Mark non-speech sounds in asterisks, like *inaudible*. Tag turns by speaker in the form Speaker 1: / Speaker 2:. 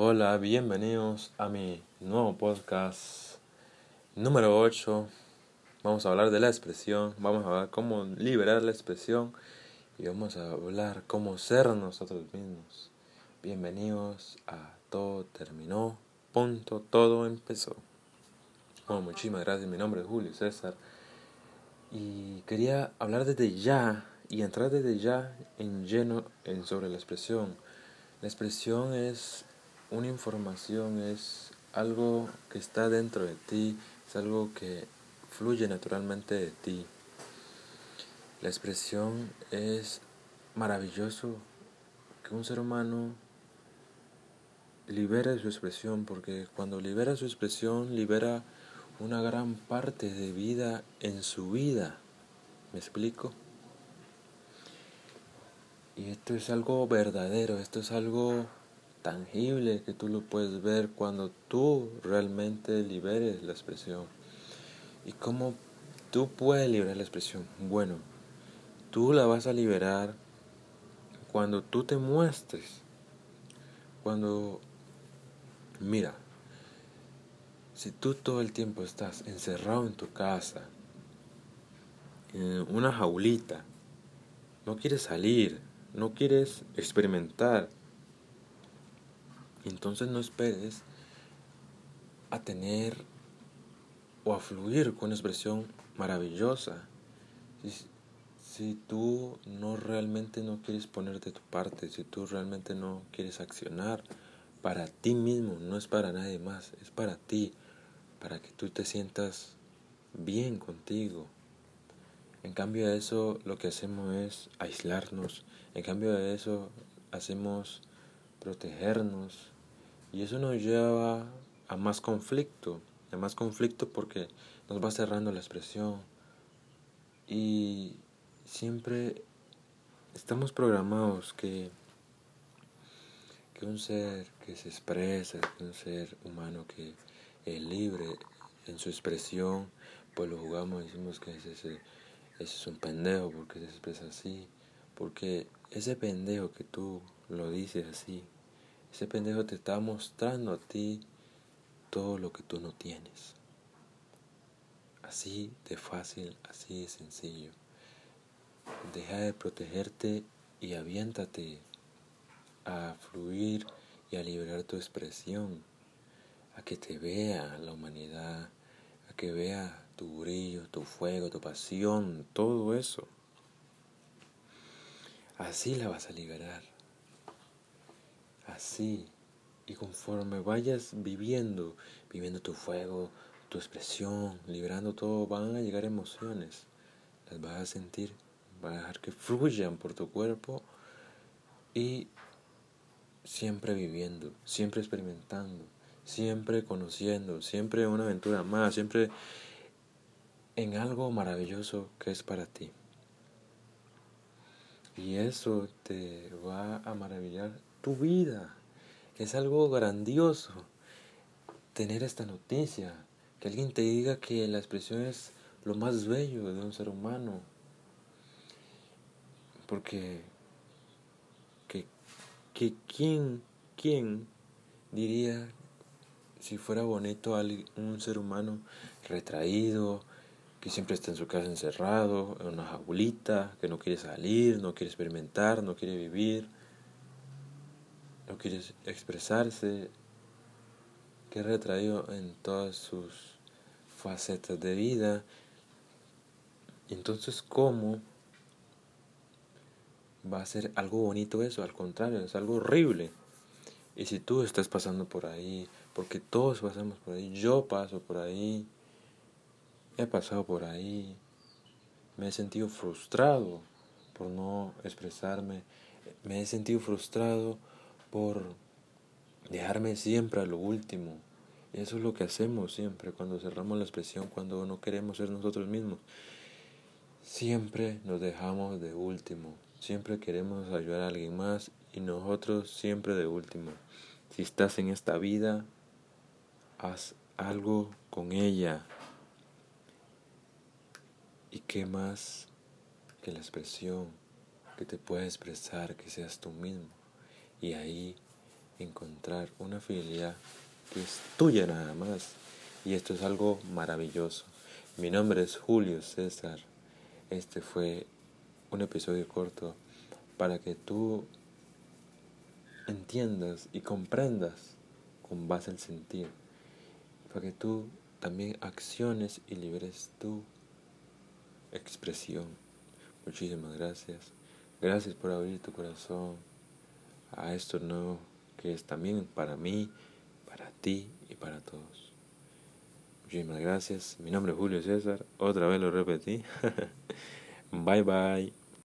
Speaker 1: Hola, bienvenidos a mi nuevo podcast número 8. Vamos a hablar de la expresión, vamos a hablar cómo liberar la expresión y vamos a hablar cómo ser nosotros mismos. Bienvenidos a Todo Terminó, punto, todo empezó. Bueno, muchísimas gracias, mi nombre es Julio César y quería hablar desde ya y entrar desde ya en lleno en sobre la expresión. La expresión es una información, es algo que está dentro de ti, es algo que fluye naturalmente de ti. La expresión es maravilloso que un ser humano libere su expresión, porque cuando libera su expresión libera una gran parte de vida en su vida. ¿Me explico? Y esto es algo verdadero, esto es algo tangible que tú lo puedes ver cuando tú realmente liberes la expresión. ¿Y cómo tú puedes liberar la expresión? Bueno, tú la vas a liberar cuando tú te muestres. Cuando, mira, si tú todo el tiempo estás encerrado en tu casa, en una jaulita, no quieres salir, no quieres experimentar, entonces no esperes a tener o a fluir con una expresión maravillosa. Si, si tú no realmente no quieres poner de tu parte, si tú realmente no quieres accionar para ti mismo, no es para nadie más, es para ti, para que tú te sientas bien contigo. En cambio de eso lo que hacemos es aislarnos, en cambio de eso hacemos protegernos, y eso nos lleva a más conflicto, a más conflicto porque nos va cerrando la expresión. Y siempre estamos programados que, que un ser que se expresa, que un ser humano que es libre en su expresión, pues lo jugamos y decimos que ese, ese es un pendejo porque se expresa así. Porque ese pendejo que tú lo dices así, ese pendejo te está mostrando a ti todo lo que tú no tienes. Así de fácil, así de sencillo. Deja de protegerte y aviéntate a fluir y a liberar tu expresión, a que te vea la humanidad, a que vea tu brillo, tu fuego, tu pasión, todo eso. Así la vas a liberar así. Y conforme vayas viviendo, viviendo tu fuego, tu expresión, liberando todo, van a llegar emociones. Las vas a sentir, vas a dejar que fluyan por tu cuerpo y siempre viviendo, siempre experimentando, siempre conociendo, siempre una aventura más, siempre en algo maravilloso que es para ti. Y eso te va a maravillar tu vida. Es algo grandioso tener esta noticia, que alguien te diga que la expresión es lo más bello de un ser humano. Porque que, que quién, quién diría si fuera bonito un ser humano retraído, que siempre está en su casa encerrado, en una jaulita, que no quiere salir, no quiere experimentar, no quiere vivir no quiere expresarse, que retraído en todas sus facetas de vida. Entonces, ¿cómo va a ser algo bonito eso? Al contrario, es algo horrible. Y si tú estás pasando por ahí, porque todos pasamos por ahí, yo paso por ahí, he pasado por ahí, me he sentido frustrado por no expresarme, me he sentido frustrado por dejarme siempre a lo último. Eso es lo que hacemos siempre cuando cerramos la expresión, cuando no queremos ser nosotros mismos. Siempre nos dejamos de último, siempre queremos ayudar a alguien más y nosotros siempre de último. Si estás en esta vida, haz algo con ella. ¿Y qué más que la expresión que te pueda expresar que seas tú mismo? Y ahí encontrar una fidelidad que es tuya nada más. Y esto es algo maravilloso. Mi nombre es Julio César. Este fue un episodio corto para que tú entiendas y comprendas con base al sentir. Para que tú también acciones y liberes tu expresión. Muchísimas gracias. Gracias por abrir tu corazón a esto nuevo que es también para mí, para ti y para todos. Muchísimas gracias. Mi nombre es Julio César. Otra vez lo repetí. *laughs* bye bye.